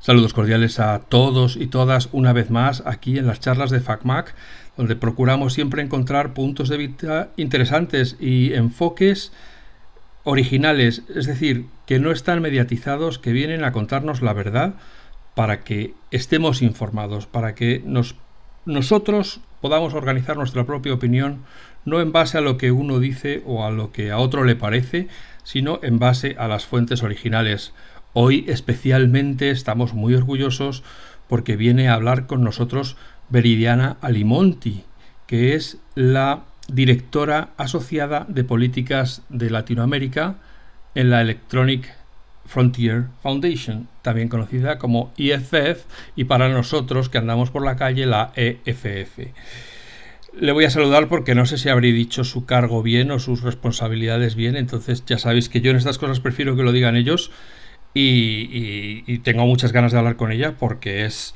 Saludos cordiales a todos y todas una vez más aquí en las charlas de FacMac, donde procuramos siempre encontrar puntos de vista interesantes y enfoques originales, es decir, que no están mediatizados, que vienen a contarnos la verdad para que estemos informados, para que nos, nosotros podamos organizar nuestra propia opinión, no en base a lo que uno dice o a lo que a otro le parece, sino en base a las fuentes originales. Hoy especialmente estamos muy orgullosos porque viene a hablar con nosotros Veridiana Alimonti, que es la directora asociada de políticas de Latinoamérica en la Electronic Frontier Foundation, también conocida como IFF, y para nosotros que andamos por la calle la EFF. Le voy a saludar porque no sé si habré dicho su cargo bien o sus responsabilidades bien, entonces ya sabéis que yo en estas cosas prefiero que lo digan ellos y, tengo muchas ganas de hablar con ella porque es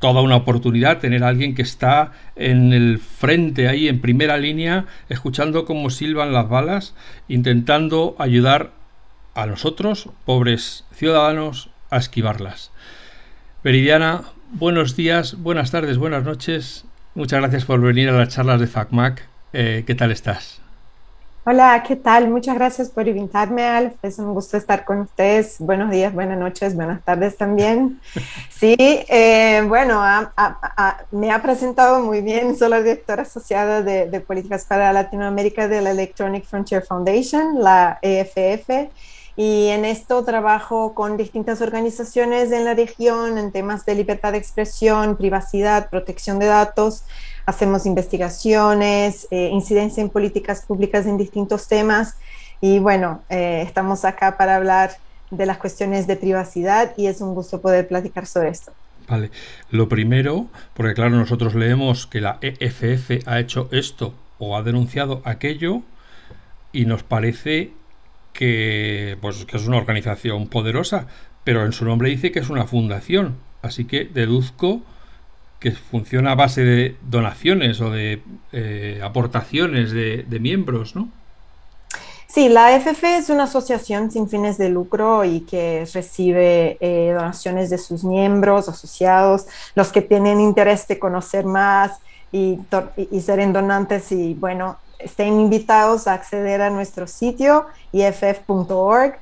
toda una oportunidad tener a alguien que está en el frente ahí en primera línea escuchando cómo silban las balas intentando ayudar a nosotros pobres ciudadanos a esquivarlas. Veridiana buenos días buenas tardes buenas noches. Muchas gracias por venir a las charlas de FacMac. Eh, ¿qué tal estás? Hola, ¿qué tal? Muchas gracias por invitarme, Alf. Es un gusto estar con ustedes. Buenos días, buenas noches, buenas tardes también. Sí, eh, bueno, me ha presentado muy bien. Soy la directora asociada de, de, políticas para Latinoamérica de la Electronic Frontier Foundation, la EFF. Y en esto trabajo con distintas organizaciones en la región en temas de libertad de expresión, privacidad, protección de datos. Hacemos investigaciones, eh, incidencia en políticas públicas en distintos temas. Y bueno, eh, estamos acá para hablar de las cuestiones de privacidad y es un gusto poder platicar sobre esto. Vale, lo primero, porque claro, nosotros leemos que la EFF ha hecho esto o ha denunciado aquello y nos parece que, pues, que es una organización poderosa, pero en su nombre dice que es una fundación, así que deduzco que funciona a base de donaciones o de eh, aportaciones de, miembros, ¿no? Sí, la AFF es una asociación sin fines de lucro y que recibe eh, donaciones de sus miembros, asociados, los que tienen interés de conocer más y, y, ser donantes y bueno, estén invitados a acceder a nuestro sitio iff.org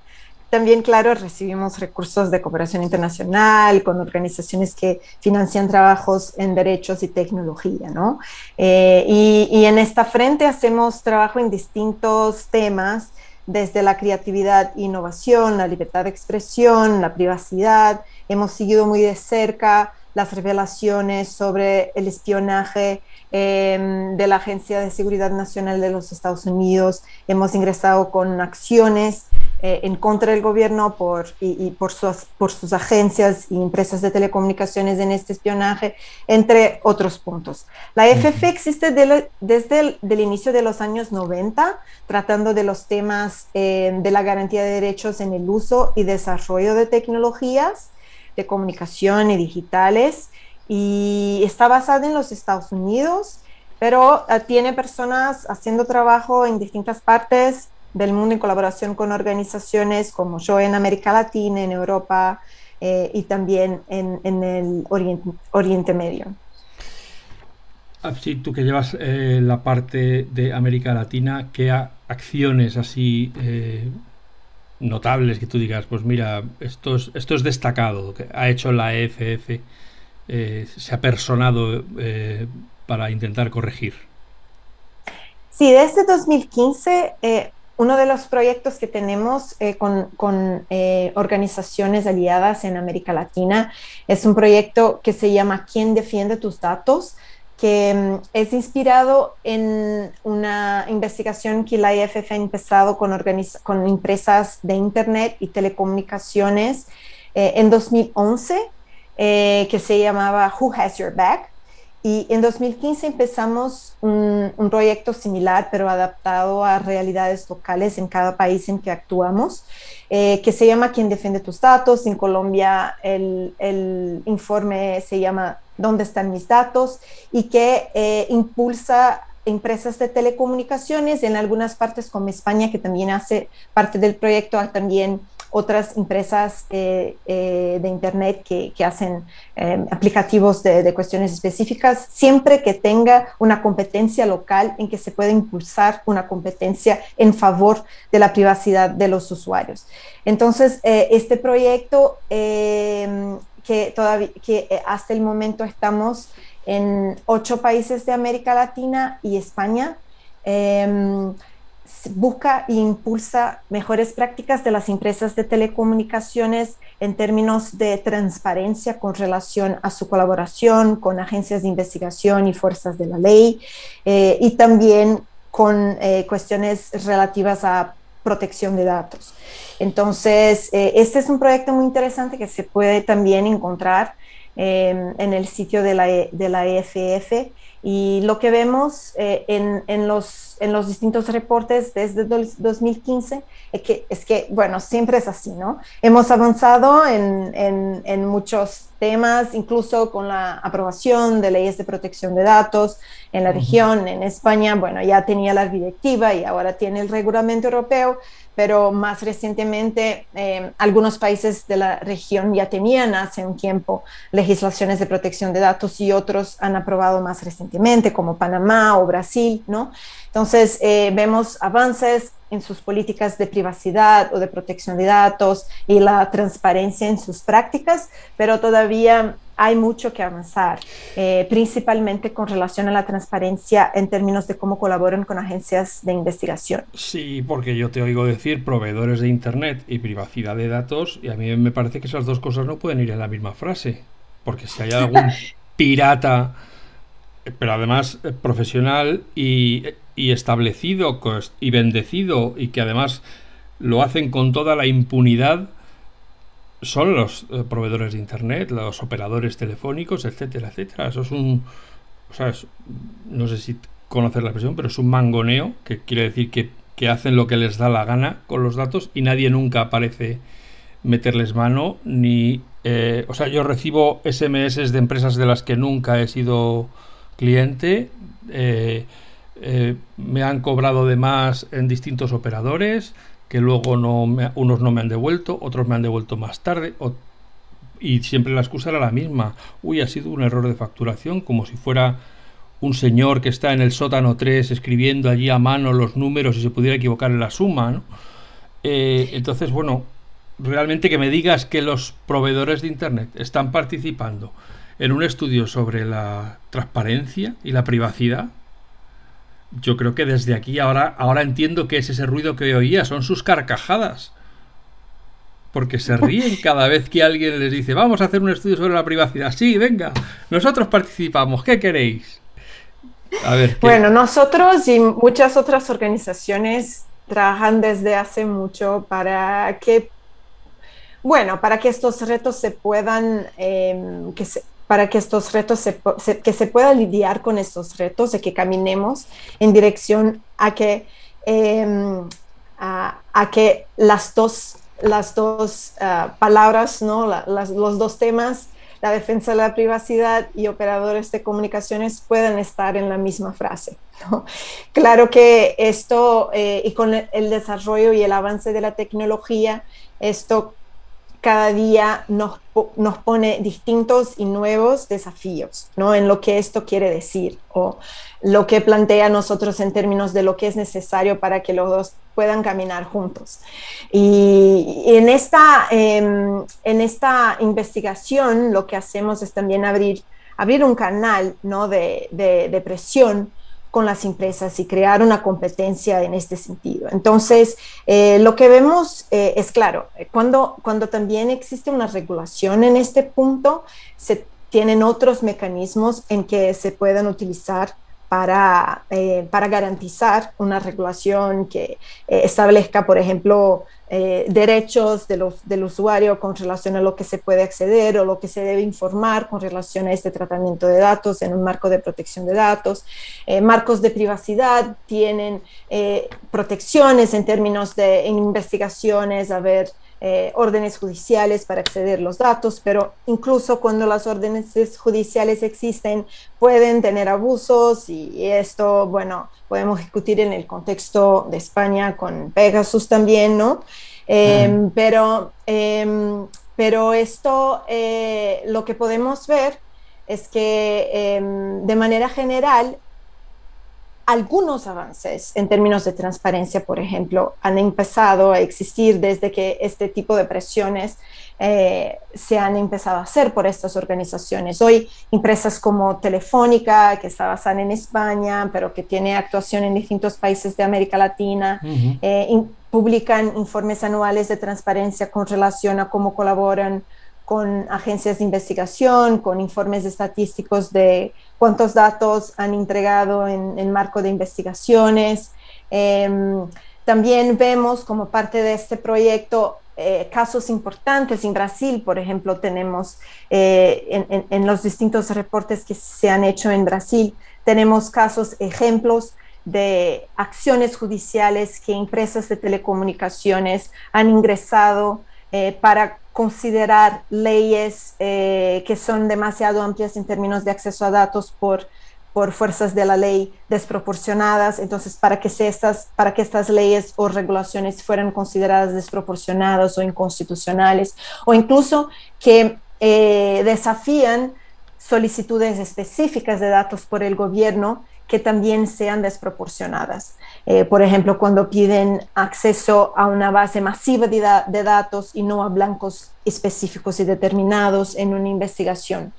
también, claro, recibimos recursos de cooperación internacional con organizaciones que financian trabajos en derechos y tecnología, ¿no? Eh, y, en esta frente hacemos trabajo en distintos temas, desde la creatividad e innovación, la libertad de expresión, la privacidad. Hemos seguido muy de cerca las revelaciones sobre el espionaje em, de la Agencia de Seguridad Nacional de los Estados Unidos. Hemos ingresado con acciones eh, en contra del gobierno por, y, por, sus, por sus agencias y empresas de telecomunicaciones en este espionaje, entre otros puntos. La FF existe desde el inicio de los años 90, tratando de los temas eh, de la garantía de derechos en el uso y desarrollo de tecnologías de comunicación y digitales, y está basada en los Estados Unidos pero eh, tiene personas haciendo trabajo en distintas partes del mundo en colaboración con organizaciones como yo en América Latina, en Europa eh, y también en, el Oriente, Medio. Ah, sí, tú que llevas eh, la parte de América Latina, ¿qué acciones así eh, notables que tú digas, pues mira, esto es, esto es destacado, que ha hecho la EFF, se ha personado para intentar corregir? Sí, desde 2015 uno de los proyectos que tenemos eh, con, eh, organizaciones aliadas en América Latina es un proyecto que se llama ¿Quién defiende tus datos? que mm, es inspirado en una investigación que la IFF ha empezado con, empresas de Internet y telecomunicaciones eh, en 2011, que se llamaba Who Has Your Back? Y en 2015 empezamos un, proyecto similar, pero adaptado a realidades locales en cada país en que actuamos, eh, que se llama ¿Quién defiende tus datos? En Colombia el, informe se llama ¿Dónde están mis datos? y que eh, impulsa empresas de telecomunicaciones, en algunas partes como España, que también hace parte del proyecto, también otras empresas eh, eh, de Internet que, hacen eh, aplicativos de, cuestiones específicas, siempre que tenga una competencia local en que se pueda impulsar una competencia en favor de la privacidad de los usuarios. Entonces, este proyecto que, todavía, que hasta el momento estamos en ocho países de América Latina y España, busca e impulsa mejores prácticas de las empresas de telecomunicaciones en términos de transparencia con relación a su colaboración con agencias de investigación y fuerzas de la ley eh, y también con eh, cuestiones relativas a protección de datos. Entonces, eh, este es un proyecto muy interesante que se puede también encontrar en el sitio de la, de la EFF y lo que vemos eh, en, en, los, en los distintos reportes desde 2015 es que, es que, bueno, siempre es así, ¿no? Hemos avanzado en, en, en muchos temas, incluso con la aprobación de leyes de protección de datos en la región, en España, bueno, ya tenía la directiva y ahora tiene el reglamento europeo, pero más recientemente eh, algunos países de la región ya tenían hace un tiempo legislaciones de protección de datos y otros han aprobado más recientemente, como Panamá o Brasil, ¿no? Entonces, eh, vemos avances en sus políticas de privacidad o de protección de datos y la transparencia en sus prácticas, pero todavía hay mucho que avanzar, eh, principalmente con relación a la transparencia en términos de cómo colaboran con agencias de investigación. Sí, porque yo te oigo decir proveedores de Internet y privacidad de datos y a mí me parece que esas dos cosas no pueden ir en la misma frase, porque si hay algún pirata, pero además eh, profesional y, y establecido y bendecido y que además lo hacen con toda la impunidad, son los eh, proveedores de Internet, los operadores telefónicos, etcétera, etcétera. Eso es un... O sea, no sé si conocer la expresión, pero es un mangoneo, que quiere decir que, hacen lo que les da la gana con los datos y nadie nunca parece meterles mano, ni... Eh, o sea, yo recibo SMS de empresas de las que nunca he sido cliente, eh, me han cobrado de más en distintos operadores, que luego no unos no me han devuelto, otros me han devuelto más tarde, y siempre la excusa era la misma. Uy, ha sido un error de facturación, como si fuera un señor que está en el sótano 3 escribiendo allí a mano los números y se pudiera equivocar en la suma. Eh, entonces, bueno, realmente que me digas que los proveedores de Internet están participando en un estudio sobre la transparencia y la privacidad, yo creo que desde aquí ahora, ahora entiendo que es ese ruido que oía, son sus carcajadas. Porque se ríen cada vez que alguien les dice, vamos a hacer un estudio sobre la privacidad. Sí, venga, nosotros participamos, ¿qué queréis? A ver, Bueno, nosotros y muchas otras organizaciones trabajan desde hace mucho para que, bueno, para que estos retos se puedan, em, que se, para que estos retos se, que se pueda lidiar con estos retos, de que caminemos en dirección a que, em, a, que las dos, las dos ah, palabras, ¿no? los dos temas, la defensa de la privacidad y operadores de comunicaciones puedan estar en la misma frase. Claro que esto, eh, y con el desarrollo y el avance de la tecnología, esto cada día nos, nos, pone distintos y nuevos desafíos, ¿no? En lo que esto quiere decir o lo que plantea nosotros en términos de lo que es necesario para que los dos puedan caminar juntos. Y, en, esta, em, en esta investigación lo que hacemos es también abrir, abrir un canal, ¿no? de, de, de presión con las empresas y crear una competencia en este sentido. Entonces, eh, lo que vemos eh, es claro, cuando, cuando también existe una regulación en este punto, se tienen otros mecanismos en que se pueden utilizar para, eh, para garantizar una regulación que establezca, por ejemplo, eh, derechos de los, del usuario con relación a lo que se puede acceder o lo que se debe informar con relación a este tratamiento de datos en un marco de protección de datos. Eh, marcos de privacidad tienen eh, protecciones en términos de investigaciones, a ver, órdenes judiciales para acceder a los datos, pero incluso cuando las órdenes judiciales existen, pueden tener abusos y esto, bueno, podemos discutir en el contexto de España con Pegasus también, ¿no? Em, pero, em, pero esto, eh, lo que podemos ver es que em, de manera general, algunos avances en términos de transparencia, por ejemplo, han empezado a existir desde que este tipo de presiones eh, se han empezado a hacer por estas organizaciones. Hoy, empresas como Telefónica, que está basada en España, pero que tiene actuación en distintos países de América Latina, eh, publican informes anuales de transparencia con relación a cómo colaboran con agencias de investigación, con informes estadísticos de cuántos datos han entregado en, en marco de investigaciones. Em, también vemos como parte de este proyecto eh, casos importantes. En Brasil, por ejemplo, tenemos eh, en, los distintos reportes que se han hecho en Brasil, tenemos casos, ejemplos de acciones judiciales que empresas de telecomunicaciones han ingresado eh, para considerar leyes que son demasiado amplias en términos de acceso a datos por por fuerzas de la ley desproporcionadas. Entonces, para que, estas, para que estas leyes o regulaciones fueran consideradas desproporcionadas o inconstitucionales, o incluso que eh, desafían solicitudes específicas de datos por el gobierno que también sean desproporcionadas. Eh, por ejemplo, cuando piden acceso a una base masiva de, de, datos y no a blancos específicos y determinados en una investigación.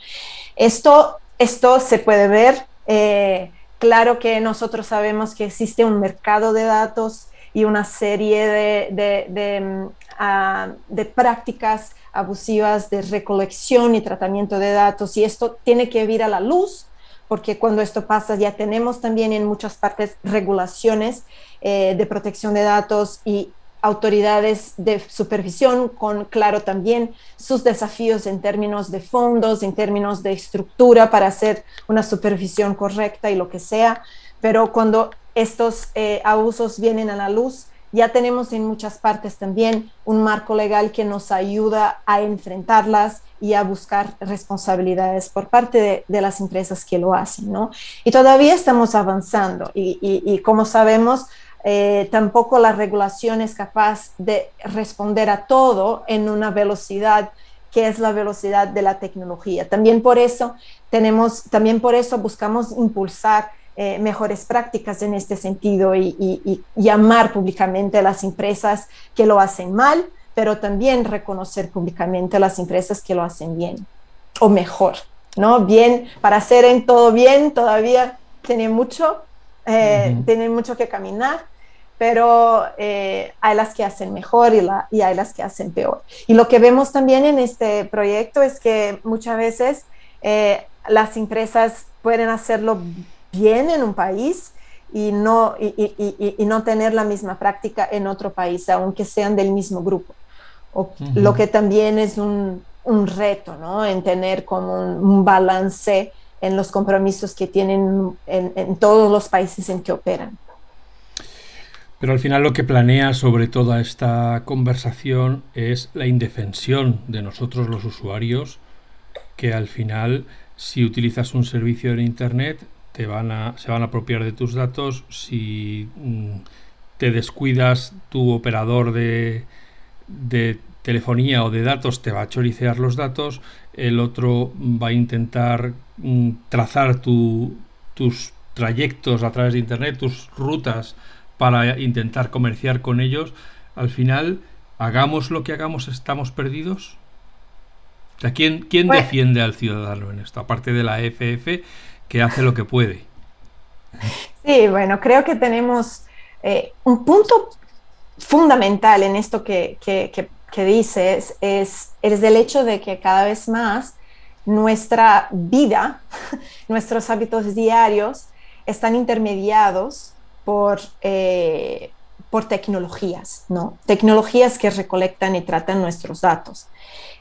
Esto, esto se puede ver eh, claro que nosotros sabemos que existe un mercado de datos y una serie de, mm, ah, de, prácticas abusivas de recolección y tratamiento de datos y esto tiene que vir a la luz porque cuando esto pasa ya tenemos también en muchas partes regulaciones eh, de protección de datos y autoridades de supervisión con, claro, también sus desafíos en términos de fondos, en términos de estructura para hacer una supervisión correcta y lo que sea. Pero cuando estos eh, abusos vienen a la luz, ya tenemos en muchas partes también un marco legal que nos ayuda a enfrentarlas y a buscar responsabilidades por parte de, las empresas que lo hacen, ¿no? Y todavía estamos avanzando y, como sabemos, eh, tampoco la regulación es capaz de responder a todo en una velocidad que es la velocidad de la tecnología. También por eso tenemos, también por eso buscamos impulsar eh, mejores prácticas en este sentido y, llamar públicamente a las empresas que lo hacen mal, pero también reconocer públicamente a las empresas que lo hacen bien o mejor, ¿no? Bien, para hacer en todo bien todavía tiene mucho, eh, tiene mucho que caminar, pero eh, hay las que hacen mejor y, la, y, hay las que hacen peor. Y lo que vemos también en este proyecto es que muchas veces eh, las empresas pueden hacerlo bien en un país y no, y, y, no tener la misma práctica en otro país, aunque sean del mismo grupo. O, Lo que también es un, un reto, ¿no? En tener como un, balance en los compromisos que tienen en, en todos los países en que operan. Pero al final lo que planea sobre toda esta conversación es la indefensión de nosotros los usuarios, que al final si utilizas un servicio en Internet te van a, se van a apropiar de tus datos, si mm, te descuidas tu operador de, de telefonía o de datos te va a choricear los datos, el otro va a intentar mm, trazar tu, tus trayectos a través de Internet, tus rutas para intentar comerciar con ellos, al final, hagamos lo que hagamos, estamos perdidos. O ¿quién, quién pues defiende al ciudadano en esto? Aparte de la FF, que hace lo que puede. Sí, bueno, creo que tenemos eh, un punto fundamental en esto que, dices, es, es el hecho de que cada vez más nuestra vida, nuestros hábitos diarios están intermediados por, eh, por tecnologías, ¿no? Tecnologías que recolectan y tratan nuestros datos.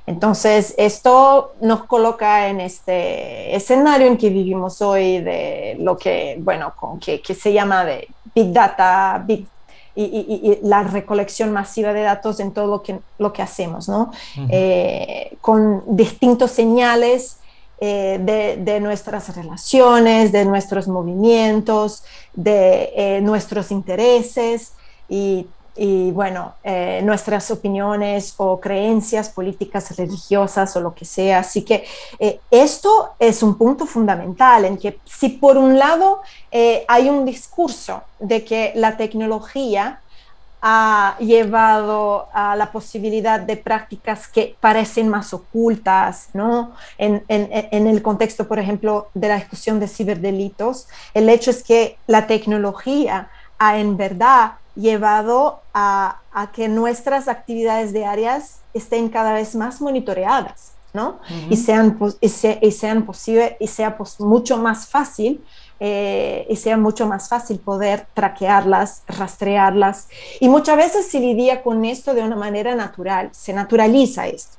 Entonces, esto nos coloca en este escenario en que vivimos hoy de lo que, bueno, con, que, se llama de Big Data, Big y, la recolección masiva de datos en todo lo que, lo que hacemos, ¿no? Eh, con distintos señales eh, de, nuestras relaciones, de nuestros movimientos, de eh, nuestros intereses y bueno, eh, nuestras opiniones o creencias políticas, religiosas o lo que sea. Así que eh, esto es un punto fundamental en que si por un lado eh, hay un discurso de que la tecnología ha llevado a la posibilidad de prácticas que parecen más ocultas, ¿no? En, en, en, el contexto, por ejemplo, de la discusión de ciberdelitos, el hecho es que la tecnología ha en verdad llevado a, que nuestras actividades diarias estén cada vez más monitoreadas, ¿no? y, sean, y, sean posible, y sea mucho más fácil eh, y sea mucho más fácil poder traquearlas, rastrearlas. Y muchas veces se lidia con esto de una manera natural, se naturaliza esto.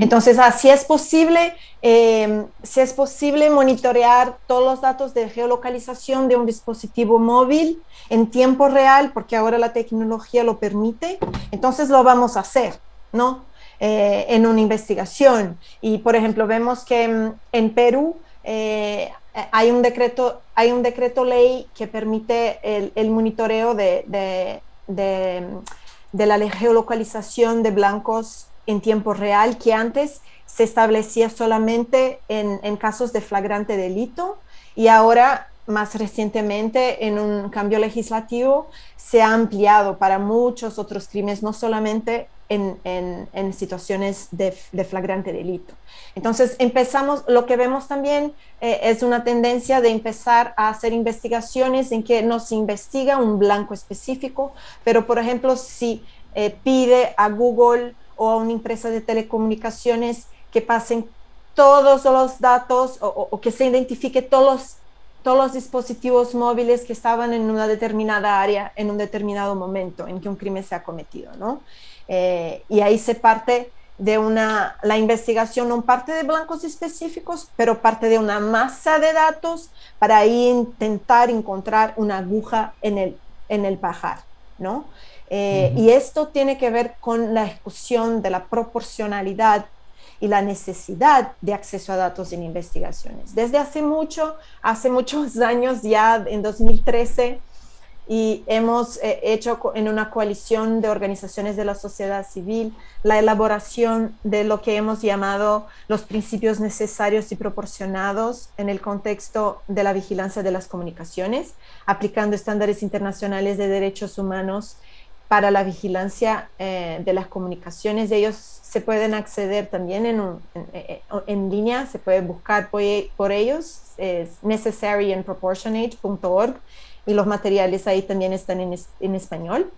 Entonces, así es posible, em, si es posible monitorear todos los datos de geolocalización de un dispositivo móvil en tiempo real, porque ahora la tecnología lo permite, entonces lo vamos a hacer, ¿no? Eh, en una investigación. Y, por ejemplo, vemos que en, Perú eh, hay un decreto, hay un decreto ley que permite el, monitoreo de, de, de la geolocalización de blancos en tiempo real que antes se establecía solamente en, casos de flagrante delito y ahora más recientemente en un cambio legislativo se ha ampliado para muchos otros crímenes, no solamente en, situaciones de, flagrante delito. Entonces, empezamos, lo que vemos también eh, es una tendencia de empezar a hacer investigaciones en que no se investiga un blanco específico, pero por ejemplo, si eh, pide a Google o a una empresa de telecomunicaciones que pasen todos los datos o, que se identifique todos los, todos los dispositivos móviles que estaban en una determinada área en un determinado momento en que un crimen se ha cometido, ¿no? Eh, y ahí se parte de una, la investigación no parte de blancos específicos, pero parte de una masa de datos para ahí intentar encontrar una aguja en el, en el pajar, ¿no? Eh, y esto tiene que ver con la discusión de la proporcionalidad y la necesidad de acceso a datos en investigaciones. Desde hace mucho, hace muchos años, ya en 2013, y hemos eh, hecho en una coalición de organizaciones de la sociedad civil la elaboración de lo que hemos llamado los principios necesarios y proporcionados en el contexto de la vigilancia de las comunicaciones, aplicando estándares internacionales de derechos humanos para la vigilancia eh, de las comunicaciones. Ellos se pueden acceder también en, eh, en, línea, se puede buscar por, por ellos, es necessaryandproportionate.org y los materiales ahí también están en, en español,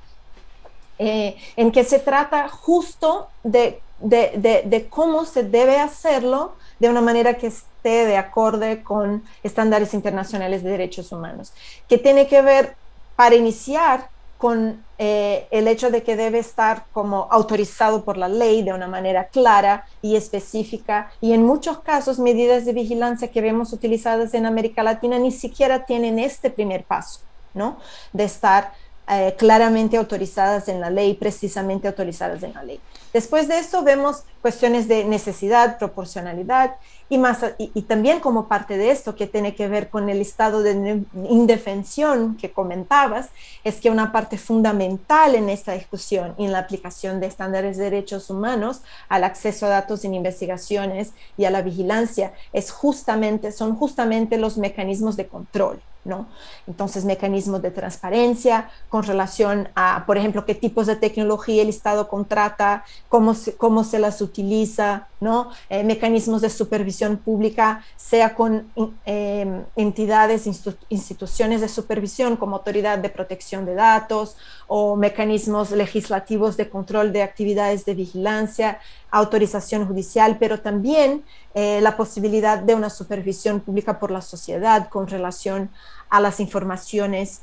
eh, en que se trata justo de, de, de, de cómo se debe hacerlo de una manera que esté de acorde con estándares internacionales de derechos humanos, que tiene que ver, para iniciar, con eh, el hecho de que debe estar como autorizado por la ley de una manera clara y específica. Y en muchos casos, medidas de vigilancia que vemos utilizadas en América Latina ni siquiera tienen este primer paso, ¿no? De estar eh, claramente autorizadas en la ley, precisamente autorizadas en la ley. Después de esto vemos cuestiones de necesidad, proporcionalidad y, más, y, también como parte de esto que tiene que ver con el estado de indefensión que comentabas, es que una parte fundamental en esta discusión y en la aplicación de estándares de derechos humanos al acceso a datos en investigaciones y a la vigilancia es justamente, son justamente los mecanismos de control. ¿No? Entonces, mecanismos de transparencia con relación a, por ejemplo, qué tipos de tecnología el Estado contrata, cómo se, cómo se las utiliza, ¿no? Eh, mecanismos de supervisión pública, sea con em, entidades, instituciones de supervisión como Autoridad de Protección de Datos o mecanismos legislativos de control de actividades de vigilancia, autorización judicial, pero también eh, la posibilidad de una supervisión pública por la sociedad con relación las informaciones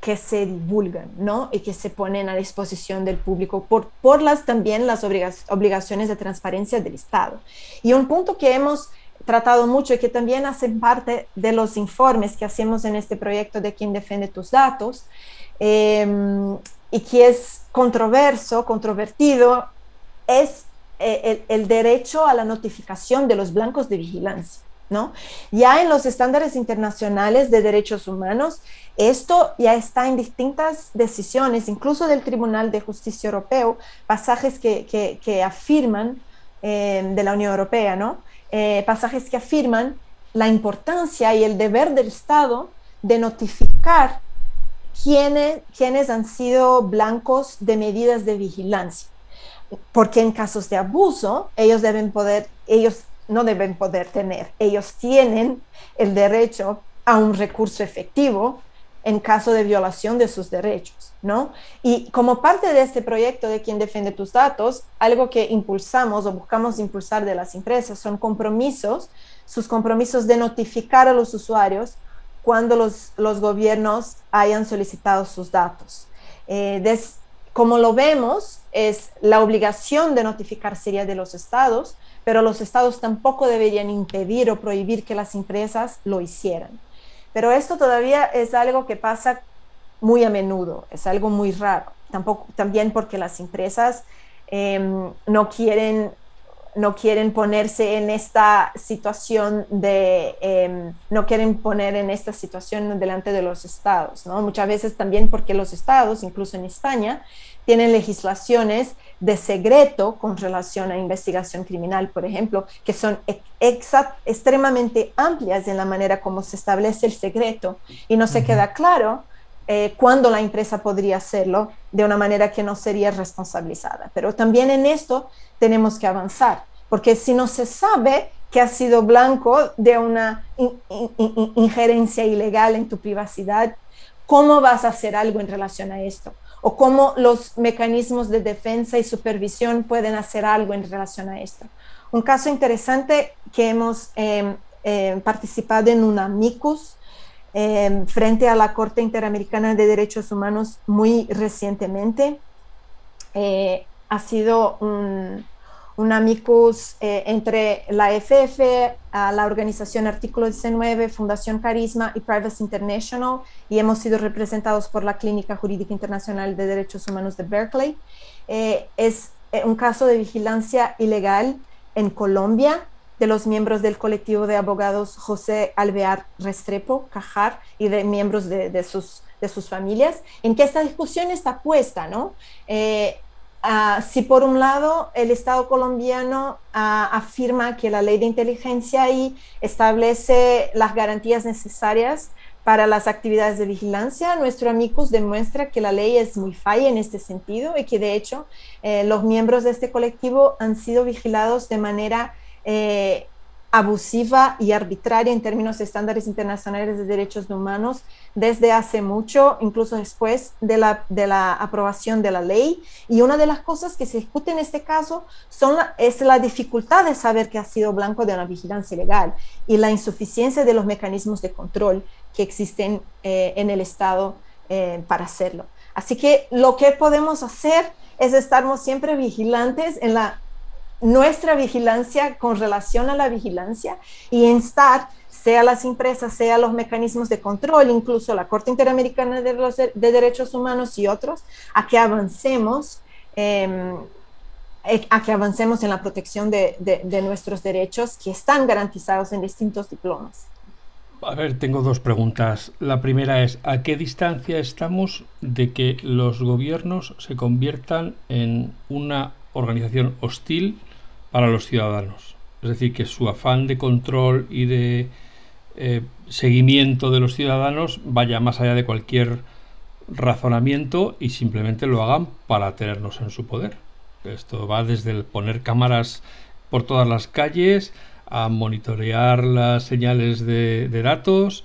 que se divulgan, ¿no? Y que se ponen a disposición del público por, por las también las obligaciones de transparencia del Estado. Y un punto que hemos tratado mucho y que también hacen parte de los informes que hacemos en este proyecto de quien defiende tus datos em, y que es controverso, controvertido, es eh, el, derecho a la notificación de los blancos de vigilancia. ¿No? Ya en los estándares internacionales de derechos humanos, esto ya está en distintas decisiones, incluso del Tribunal de Justicia Europeo, pasajes que, que, afirman em, de la Unión Europea, ¿no? Eh, pasajes que afirman la importancia y el deber del Estado de notificar quiénes, quiénes han sido blancos de medidas de vigilancia. Porque en casos de abuso, ellos deben poder, ellos no deben poder tener, ellos tienen el derecho a un recurso efectivo en caso de violación de sus derechos, ¿no? Y como parte de este proyecto de quien defiende tus datos, algo que impulsamos o buscamos impulsar de las empresas son compromisos, sus compromisos de notificar a los usuarios cuando los, los gobiernos hayan solicitado sus datos. Eh, como lo vemos, es la obligación de notificar sería de los estados, pero los estados tampoco deberían impedir o prohibir que las empresas lo hicieran. Pero esto todavía es algo que pasa muy a menudo, es algo muy raro. También porque las empresas em, no quieren no quieren ponerse en esta situación de, em, no quieren poner en esta situación delante de los estados, ¿no? Muchas veces también porque los estados, incluso en España, tienen legislaciones de secreto con relación a investigación criminal, por ejemplo, que son extremadamente amplias en la manera como se establece el secreto y no se queda claro eh, cuándo la empresa podría hacerlo de una manera que no sería responsabilizada. Pero también en esto tenemos que avanzar, porque si no se sabe que has sido blanco de una injerencia ilegal en tu privacidad, ¿cómo vas a hacer algo en relación a esto? ¿O cómo los mecanismos de defensa y supervisión pueden hacer algo en relación a esto? Un caso interesante que hemos em, em, participado en un amicus em, frente a la Corte Interamericana de Derechos Humanos muy recientemente eh, ha sido un, amicus eh, entre la FF, la organización Artículo 19, Fundación Carisma y Privacy International, y hemos sido representados por la Clínica Jurídica Internacional de Derechos Humanos de Berkeley. Eh, es un caso de vigilancia ilegal en Colombia de los miembros del colectivo de abogados José Alvear Restrepo, Cajar, y de miembros de, sus, de sus familias, en que esta discusión está puesta, ¿no? Ah, si por un lado el Estado colombiano ah, afirma que la ley de inteligencia ahí establece las garantías necesarias para las actividades de vigilancia, nuestro amicus demuestra que la ley es muy falla en este sentido y que de hecho eh, los miembros de este colectivo han sido vigilados de manera eh, abusiva y arbitraria en términos de estándares internacionales de derechos humanos desde hace mucho, incluso después de la, de la aprobación de la ley. Y una de las cosas que se discute en este caso son es la dificultad de saber que ha sido blanco de una vigilancia ilegal y la insuficiencia de los mecanismos de control que existen eh, en el Estado eh, para hacerlo. Así que lo que podemos hacer es estar siempre vigilantes en la nuestra vigilancia con relación a la vigilancia y instar, sea las empresas, sea los mecanismos de control, incluso la Corte Interamericana de, Derechos Humanos y otros, a que avancemos. Em, eh, a que avancemos en la protección de, de, nuestros derechos que están garantizados en distintos diplomas. A ver, tengo dos preguntas. La primera es, ¿a qué distancia estamos de que los gobiernos se conviertan en una organización hostil para los ciudadanos. Es decir, que su afán de control y de eh, seguimiento de los ciudadanos vaya más allá de cualquier razonamiento y simplemente lo hagan para tenernos en su poder. Esto va desde el poner cámaras por todas las calles a monitorear las señales de, datos,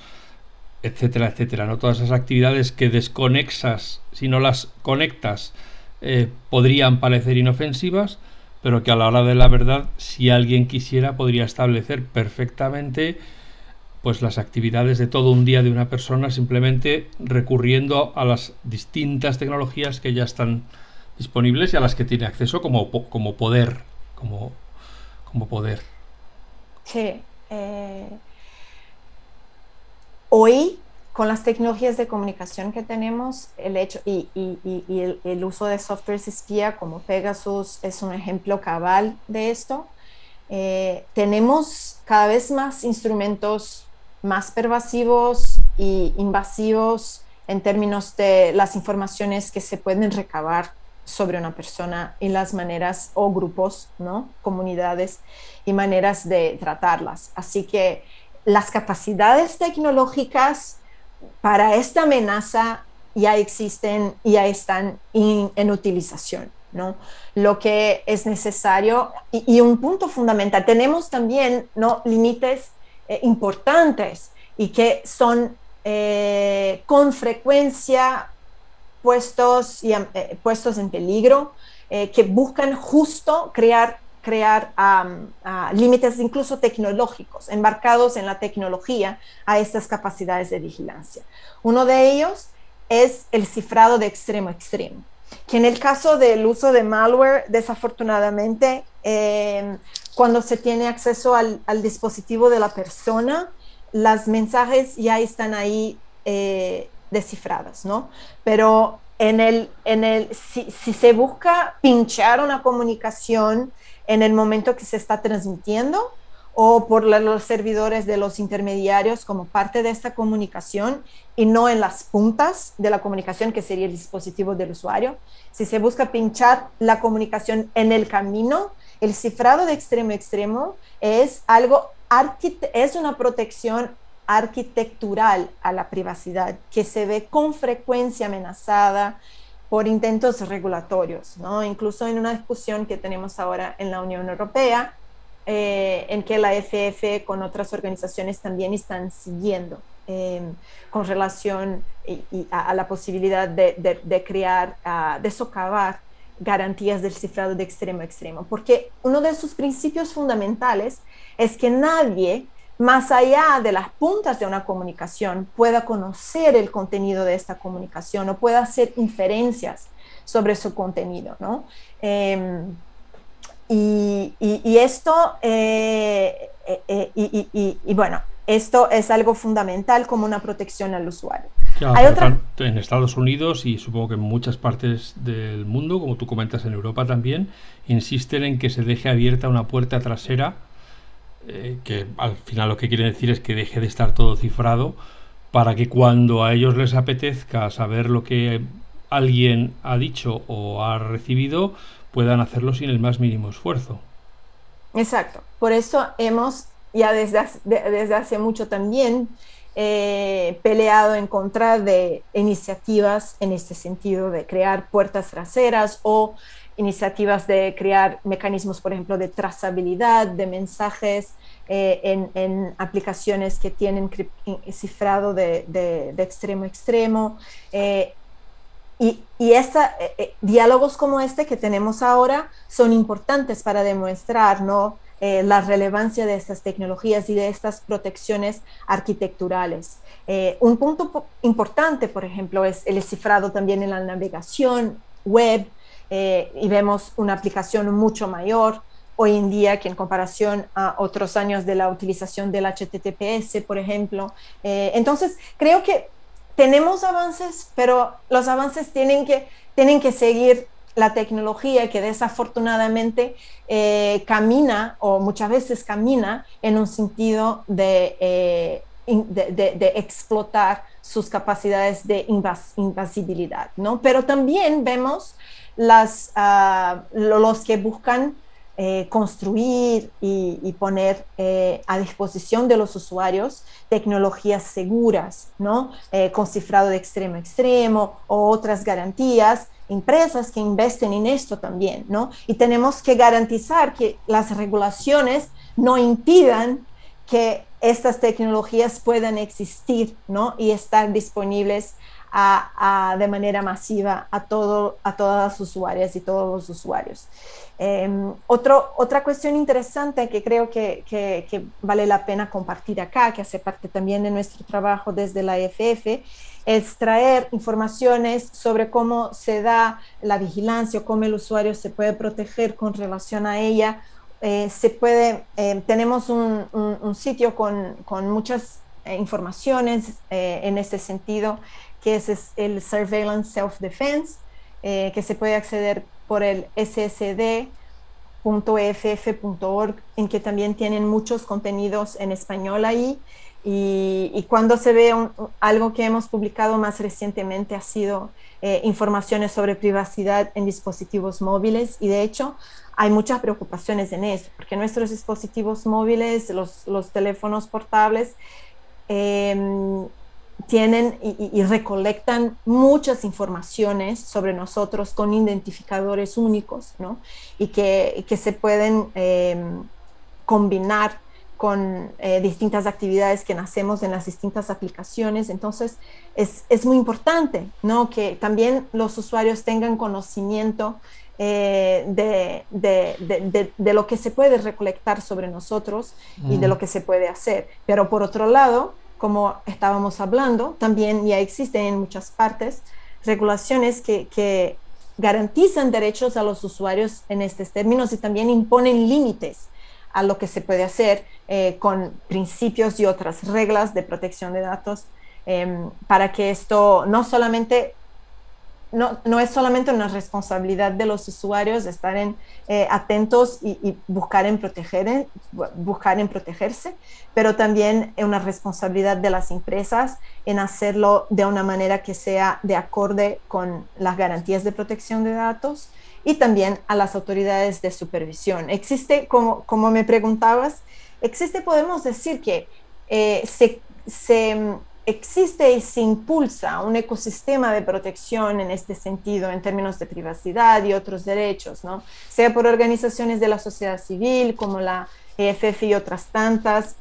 etcétera, etcétera. ¿no? Todas esas actividades que desconexas, si no las conectas, eh, podrían parecer inofensivas, pero que a la hora de la verdad, si alguien quisiera, podría establecer perfectamente pues las actividades de todo un día de una persona simplemente recurriendo a las distintas tecnologías que ya están disponibles y a las que tiene acceso como, como poder, como, como poder. Sí. Eh, hoy, con las tecnologías de comunicación que tenemos, el hecho y, el, uso de softwares espía como Pegasus es un ejemplo cabal de esto. Eh, tenemos cada vez más instrumentos más pervasivos e invasivos en términos de las informaciones que se pueden recabar sobre una persona y las maneras o grupos, ¿no? comunidades y maneras de tratarlas. Así que las capacidades tecnológicas para esta amenaza ya existen y ya están en utilización. ¿no? Lo que es necesario y, un punto fundamental, tenemos también ¿no? límites eh, importantes y que son eh, con frecuencia puestos, y, eh, puestos en peligro, que buscan justo crear, crear límites incluso tecnológicos, embarcados en la tecnología a estas capacidades de vigilancia. Uno de ellos es el cifrado de extremo a extremo que en el caso del uso de malware, desafortunadamente, em, cuando se tiene acceso al, dispositivo de la persona, las mensajes ya están ahí eh, descifradas, ¿no? Pero en el, en el, si, si, se busca pinchar una comunicación en el momento que se está transmitiendo, o por los servidores de los intermediarios como parte de esta comunicación y no en las puntas de la comunicación, que sería el dispositivo del usuario. Si se busca pinchar la comunicación en el camino, el cifrado de extremo a extremo es algo, es una protección arquitectural a la privacidad que se ve con frecuencia amenazada por intentos regulatorios, ¿no? Incluso en una discusión que tenemos ahora en la Unión Europea, eh, en que la FF con otras organizaciones también están siguiendo em, con relación a, la posibilidad de, crear, de socavar garantías del cifrado de extremo a extremo, porque uno de sus principios fundamentales es que nadie más allá de las puntas de una comunicación pueda conocer el contenido de esta comunicación o pueda hacer inferencias sobre su contenido, ¿no? Em, y, esto, eh, eh, eh, y, bueno, esto es algo fundamental como una protección al usuario. Hay otra... En Estados Unidos y supongo que en muchas partes del mundo, como tú comentas en Europa también, insisten en que se deje abierta una puerta trasera, que al final lo que quiere decir es que deje de estar todo cifrado, para que cuando a ellos les apetezca saber lo que alguien ha dicho o ha recibido, puedan hacerlo sin el más mínimo esfuerzo. Exacto. Por eso hemos ya desde, desde hace mucho también eh, peleado en contra de iniciativas en este sentido de crear puertas traseras o iniciativas de crear mecanismos, por ejemplo, de trazabilidad de mensajes eh, en, aplicaciones que tienen cifrado de, extremo a extremo. Eh, y, y eh, diálogos como este que tenemos ahora son importantes para demostrar ¿no? La relevancia de estas tecnologías y de estas protecciones arquitecturales. un punto importante, por ejemplo, es el cifrado también en la navegación web y vemos una aplicación mucho mayor hoy en día que en comparación a otros años de la utilización del HTTPS, por ejemplo. entonces, creo que tenemos avances, pero los avances tienen que, tienen que seguir la tecnología que desafortunadamente eh, camina o muchas veces camina en un sentido de, eh, de, explotar sus capacidades de invasibilidad, ¿no? Pero también vemos ah, los que buscan eh, construir y, poner eh, a disposición de los usuarios tecnologías seguras, ¿no? Eh, con cifrado de extremo a extremo o otras garantías, empresas que investen en esto también, ¿no? Y tenemos que garantizar que las regulaciones no impidan que estas tecnologías puedan existir, ¿no? Y estar disponibles de manera masiva a, todo, a todas las usuarias y todos los usuarios. Otro, otra cuestión interesante que creo que, que, vale la pena compartir acá, que hace parte también de nuestro trabajo desde la EFF, es traer informaciones sobre cómo se da la vigilancia o cómo el usuario se puede proteger con relación a ella. Eh, se puede, eh, tenemos un, un, sitio con, con muchas eh, informaciones en este sentido, que es, el Surveillance Self-Defense, que se puede acceder por el ssd.eff.org, en que también tienen muchos contenidos en español ahí. Y, cuando se ve algo que hemos publicado más recientemente ha sido eh, informaciones sobre privacidad en dispositivos móviles y de hecho hay muchas preocupaciones en eso, porque nuestros dispositivos móviles, los, los teléfonos portables, eh, tienen y, recolectan muchas informaciones sobre nosotros con identificadores únicos, ¿no? Y que, que se pueden eh, combinar con eh, distintas actividades que hacemos en las distintas aplicaciones. Entonces, es, es, muy importante, ¿no? Que también los usuarios tengan conocimiento eh, de, de, de, de, lo que se puede recolectar sobre nosotros y de mm. lo que se puede hacer. Pero por otro lado, como estábamos hablando, también ya existen en muchas partes regulaciones que, garantizan derechos a los usuarios en estos términos y también imponen límites a lo que se puede hacer eh, con principios y otras reglas de protección de datos em, para que esto no solamente no, no, es solamente una responsabilidad de los usuarios estar en, eh, atentos y, buscar, en proteger, buscar en protegerse, pero también es una responsabilidad de las empresas en hacerlo de una manera que sea de acorde con las garantías de protección de datos y también a las autoridades de supervisión. Existe, como, como me preguntabas, existe, podemos decir que eh, se, se existe y se impulsa un ecosistema de protección en este sentido, en términos de privacidad y otros derechos, ¿no? sea por organizaciones de la sociedad civil como la EFF y otras tantas.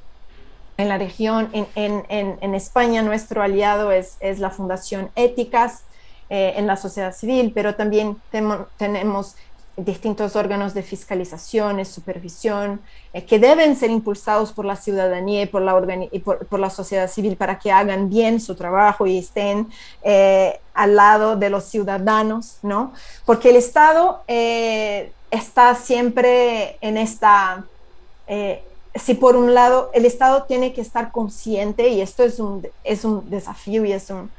En la región, en, en, en España, nuestro aliado es, es la Fundación Éticas eh, en la sociedad civil, pero también tenemos distintos órganos de fiscalización y supervisión eh, que deben ser impulsados por la ciudadanía y por la, la sociedad civil para que hagan bien su trabajo y estén eh, al lado de los ciudadanos, ¿no? Porque el Estado eh, está siempre en esta... si por un lado el Estado tiene que estar consciente, y esto es un, es un desafío y es un,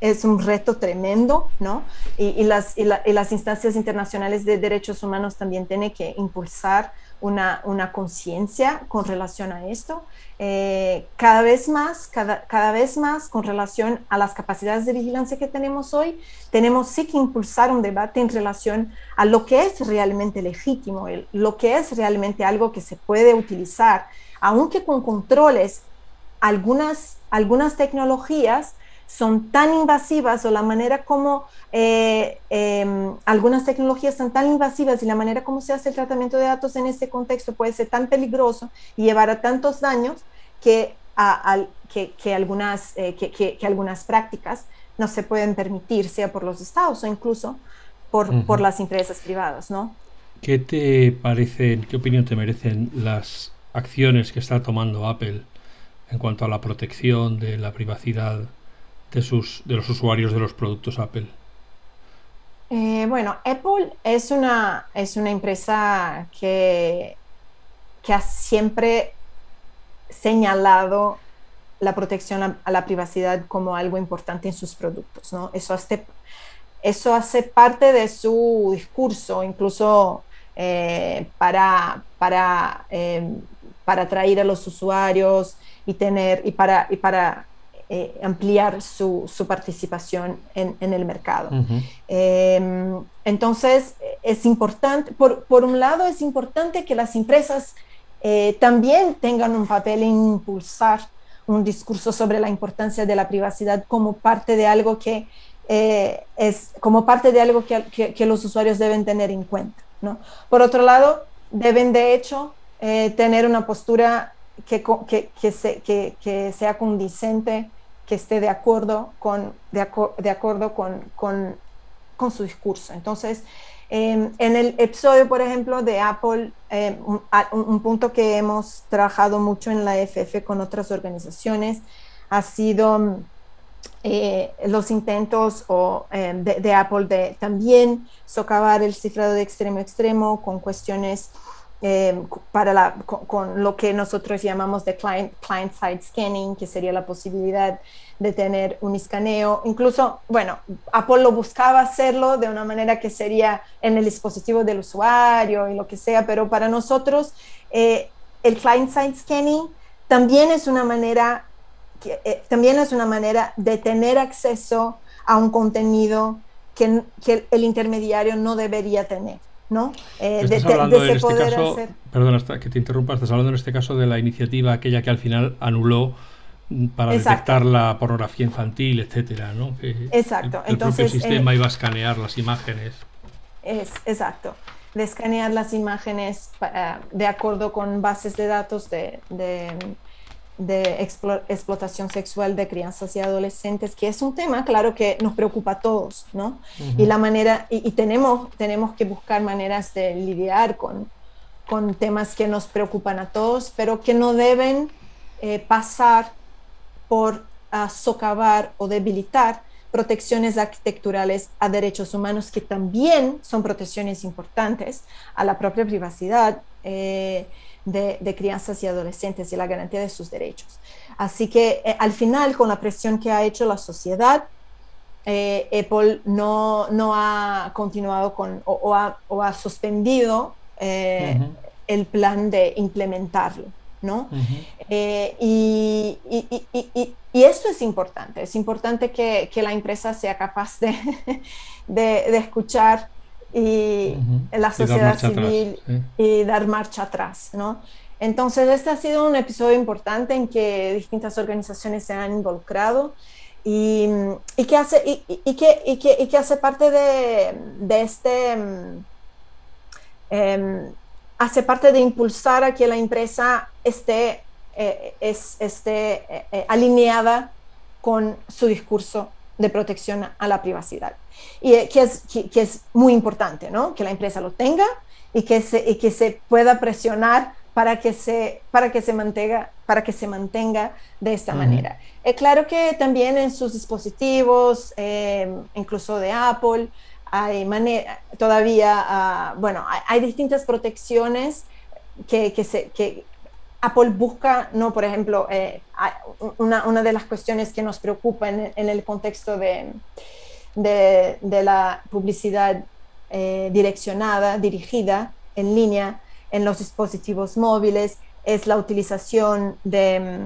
es un reto tremendo, ¿no? Y, las, y, las, instancias internacionales de derechos humanos también tienen que impulsar una conciencia con relación a esto. Eh, cada vez más, cada, cada vez más con relación a las capacidades de vigilancia que tenemos hoy, tenemos sí que impulsar un debate en relación a lo que es realmente legítimo, lo que es realmente algo que se puede utilizar, aunque con controles, algunas, algunas tecnologías son tan invasivas o la manera como eh, em, algunas tecnologías son tan invasivas y la manera como se hace el tratamiento de datos en este contexto puede ser tan peligroso y llevar a tantos daños que, que, algunas, eh, que, algunas prácticas no se pueden permitir, sea por los estados o incluso por, por las empresas privadas, ¿no? ¿Qué te parecen, qué opinión te merecen las acciones que está tomando Apple en cuanto a la protección de la privacidad de, sus, de los usuarios de los productos Apple? Eh, bueno, Apple es una, es una empresa que, que ha siempre señalado la protección a, la privacidad como algo importante en sus productos, ¿no? Eso hace, eso hace parte de su discurso, incluso eh, para, para, eh, para atraer a los usuarios y tener, y para, y para eh, ampliar su, su participación en, en, el mercado. Em, entonces, es importante, por, por, un lado, es importante que las empresas eh, también tengan un papel en impulsar un discurso sobre la importancia de la privacidad como parte de algo que eh, es como parte de algo que, que, los usuarios deben tener en cuenta. ¿no? Por otro lado, deben de hecho tener una postura que, que, que, se, que, sea condicente que esté de acuerdo con, de, acuerdo con, con, con, su discurso. Entonces, em, en el episodio, por ejemplo, de Apple, em, un, punto que hemos trabajado mucho en la FF con otras organizaciones ha sido eh, los intentos o, em, de, de, Apple de también socavar el cifrado de extremo a extremo con cuestiones Em, para con, lo que nosotros llamamos de client, client side scanning, que sería la posibilidad de tener un escaneo. Incluso, bueno, Apple lo buscaba hacerlo de una manera que sería en el dispositivo del usuario y lo que sea, pero para nosotros eh, el client side scanning también es una manera eh, también es una manera de tener acceso a un contenido que, que el intermediario no debería tener. ¿No? Eh, de, hablando en este caso, Perdona que te interrumpa, estás hablando en este caso de la iniciativa aquella que al final anuló mm, para detectar la pornografía infantil, etcétera, ¿no? exacto. El, propio sistema iba a escanear las imágenes. Es, exacto. De escanear las imágenes de acuerdo con bases de datos de de explotación sexual de crianzas y adolescentes, que es un tema, claro, que nos preocupa a todos, ¿no? Y la manera, y, tenemos, tenemos que buscar maneras de lidiar con, con temas que nos preocupan a todos, pero que no deben eh, pasar por socavar o debilitar protecciones arquitecturales a derechos humanos, que también son protecciones importantes a la propia privacidad. Eh, de, crianzas y adolescentes y la garantía de sus derechos. Así que eh, al final, con la presión que ha hecho la sociedad, eh, Apple no, no, ha continuado con o, ha, suspendido eh, el plan de implementarlo. ¿no? y, y, esto es importante, es importante que, que la empresa sea capaz de, de escuchar y la sociedad civil y dar marcha atrás, ¿no? Entonces, este ha sido un episodio importante en que distintas organizaciones se han involucrado y, y que, hace, y, y, que, y, que, y que hace parte de, de este, eh, hace parte de impulsar a que la empresa esté, eh, es, esté eh, alineada con su discurso de protección a la privacidad. Y eh, que es, que, es muy importante, ¿no? Que la empresa lo tenga y que se, y que se pueda presionar para que se, para que se, mantenga, para que se mantenga de esta manera. Es claro que también en sus dispositivos, eh, incluso de Apple, hay manera, todavía, uh, bueno, hay, hay, distintas protecciones que, que, se, que, Apple busca, no, por ejemplo, eh, una, de las cuestiones que nos preocupa en, el contexto de, la publicidad eh, direccionada, dirigida en línea en los dispositivos móviles es la utilización de,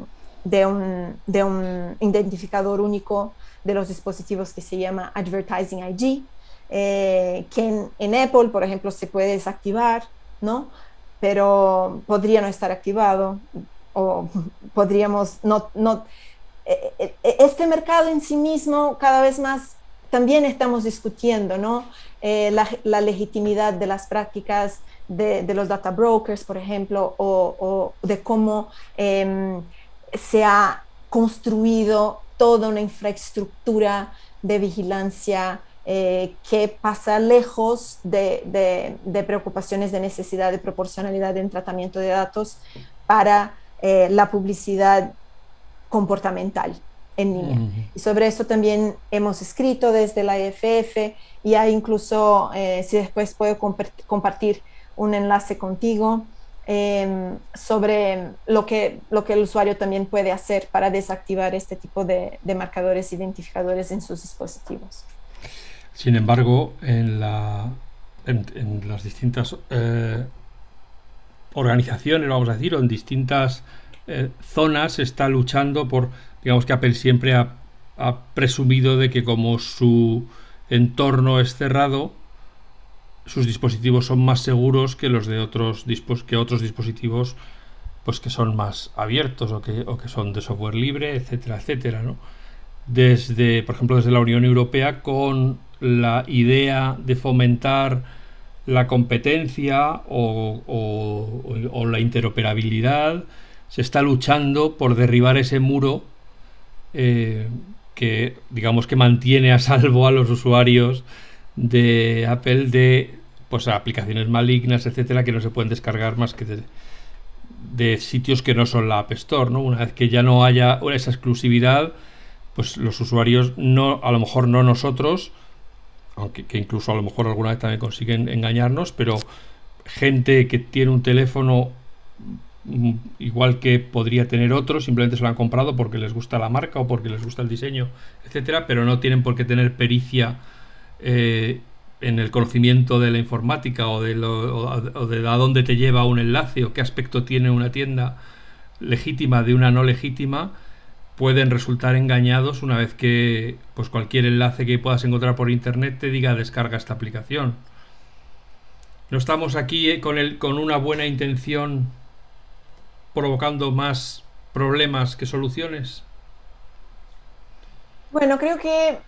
un, de un, identificador único de los dispositivos que se llama Advertising IG, eh, que en, en, Apple, por ejemplo, se puede desactivar, ¿no? Pero podría no estar activado o podríamos no, no e, e, e, este mercado en sí mismo cada vez más también estamos discutiendo, ¿no? Eh, la, legitimidad de las prácticas de, los data brokers, por ejemplo, o, de cómo em, se ha construido toda una infraestructura de vigilancia eh, que pasa lejos de, preocupaciones de necesidad de proporcionalidad en tratamiento de datos para eh, la publicidad comportamental en línea. Y sobre eso también hemos escrito desde la EFF y hay incluso, eh, si después puedo compartir un enlace contigo, em, sobre lo que, lo que el usuario también puede hacer para desactivar este tipo de marcadores identificadores en sus dispositivos. Sin embargo, en, la, en, las distintas eh, organizaciones, vamos a decir, o en distintas eh, zonas se está luchando por, digamos que Apple siempre ha, presumido de que como su entorno es cerrado, sus dispositivos son más seguros que los de otros, que otros dispositivos pues que son más abiertos o que, o que son de software libre, etcétera, etcétera, ¿no? Desde, por ejemplo, desde la Unión Europea con la idea de fomentar la competencia o, la interoperabilidad, se está luchando por derribar ese muro eh, que digamos que mantiene a salvo a los usuarios de Apple de pues aplicaciones malignas, etcétera, que no se pueden descargar más que de, sitios que no son la App Store, ¿no? Una vez que ya no haya esa exclusividad, pues los usuarios no, a lo mejor no nosotros, aunque que incluso a lo mejor alguna vez también consiguen engañarnos, pero gente que tiene un teléfono mm, igual que podría tener otro, simplemente se lo han comprado porque les gusta la marca o porque les gusta el diseño, etcétera, pero no tienen por qué tener pericia eh, en el conocimiento de la informática o de, lo, de a dónde te lleva un enlace o qué aspecto tiene una tienda legítima de una no legítima, pueden resultar engañados una vez que pues cualquier enlace que puedas encontrar por internet te diga descarga esta aplicación. No estamos aquí eh, con, el, con una buena intención provocando más problemas que soluciones. Bueno, creo que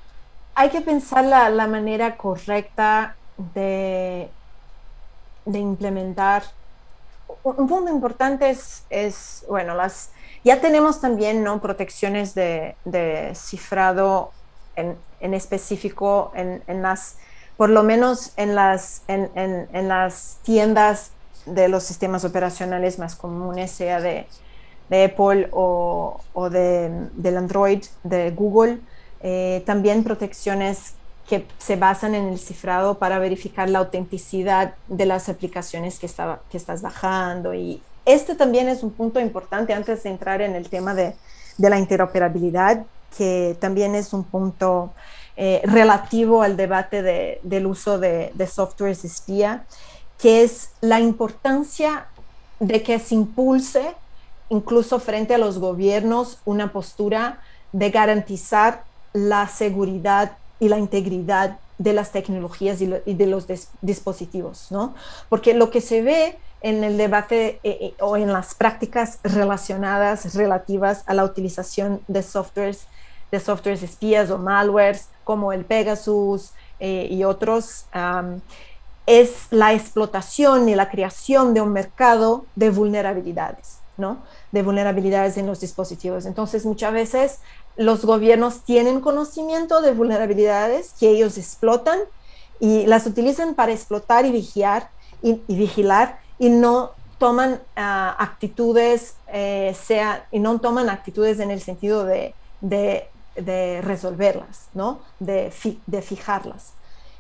hay que pensar la, manera correcta de, de, implementar. Un punto importante es, bueno, las, ya tenemos también ¿no? protecciones de, cifrado en, específico en, las, por lo menos en las, en, las tiendas de los sistemas operacionales más comunes, sea de, Apple o, o de, del Android de Google eh, también protecciones que se basan en el cifrado para verificar la autenticidad de las aplicaciones que, que estás bajando. Y este también es un punto importante antes de entrar en el tema de, de la interoperabilidad, que también es un punto eh, relativo al debate de, del uso de, de softwares espía, que es la importancia de que se impulse, incluso frente a los gobiernos, una postura de garantizar la seguridad y la integridad de las tecnologías y, de los dispositivos, ¿no? Porque lo que se ve en el debate eh, eh, o en las prácticas relacionadas, relativas a la utilización de softwares, de softwares espías o malwares como el Pegasus eh, y otros, es la explotación y la creación de un mercado de vulnerabilidades, ¿no? De vulnerabilidades en los dispositivos. Entonces, muchas veces los gobiernos tienen conocimiento de vulnerabilidades que ellos explotan y las utilizan para explotar y vigilar y, vigilar y no toman ah, actitudes, eh, sea, y no toman actitudes en el sentido de, resolverlas, ¿no? De, de, fijarlas.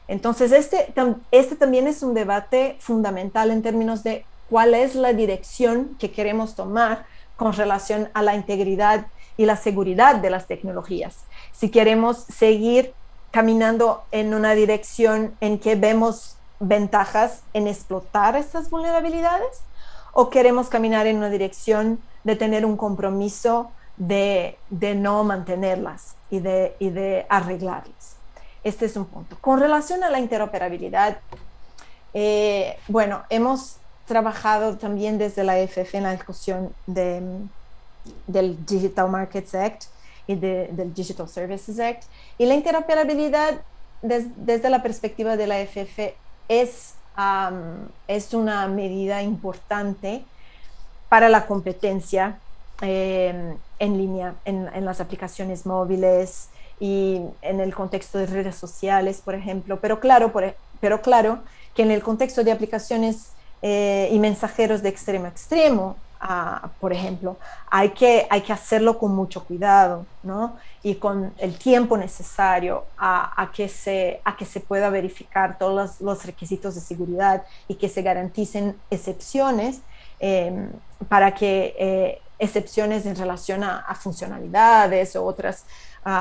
Entonces, este, este también es un debate fundamental en términos de cuál es la dirección que queremos tomar con relación a la integridad y la seguridad de las tecnologías. Si queremos seguir caminando en una dirección en que vemos ventajas en explotar estas vulnerabilidades o queremos caminar en una dirección de tener un compromiso de, no mantenerlas y de, y de arreglarlas. Este es un punto. Con relación a la interoperabilidad, eh, bueno, hemos trabajado también desde la EFF en la discusión de, del Digital Markets Act y del Digital Services Act. Y la interoperabilidad desde la perspectiva de la FF es, es una medida importante para la competencia em, en línea, en, las aplicaciones móviles y en el contexto de redes sociales, por ejemplo. Pero claro, pero claro que en el contexto de aplicaciones eh, y mensajeros de extremo a extremo, por ejemplo, hay que, hay que hacerlo con mucho cuidado, ¿no? Y con el tiempo necesario a, que, se, a que se pueda verificar todos los, requisitos de seguridad y que se garanticen excepciones em, para que eh, excepciones en relación a, funcionalidades o otras,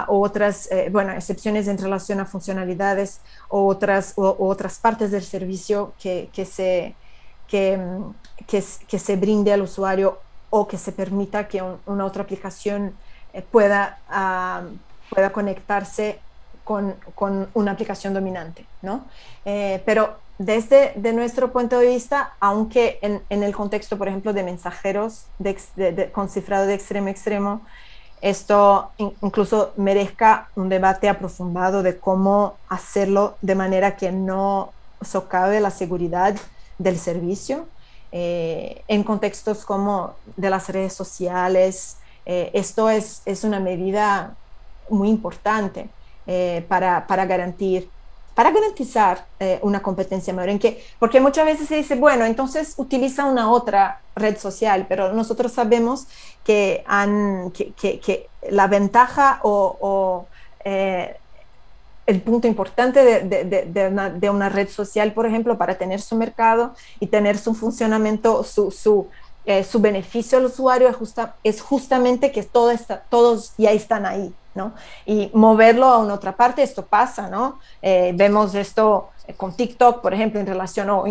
otras eh, bueno, excepciones en relación a funcionalidades o otras, otras partes del servicio que, que se que, que, se brinde al usuario o que se permita que una otra aplicación eh, pueda, ah, pueda conectarse con, con, una aplicación dominante, ¿no? Eh, pero desde de nuestro punto de vista, aunque en, en el contexto, por ejemplo, de mensajeros con cifrado de extremo a extremo, esto incluso merezca un debate aprofundado de cómo hacerlo de manera que no socave la seguridad del servicio eh, en contextos como de las redes sociales, esto es, es, una medida muy importante para, para, garantir, para garantizar una competencia mayor. En que, porque muchas veces se dice, bueno, entonces utiliza una otra red social, pero nosotros sabemos que, han, que, que, la ventaja o el punto importante de, una, red social, por ejemplo, para tener su mercado y tener su funcionamiento, su, su, eh, su beneficio al usuario es, justa, es justamente que todo está, todos ya están ahí, ¿no? Y moverlo a una otra parte, esto pasa, ¿no? Eh, vemos esto con TikTok, por ejemplo, en relación o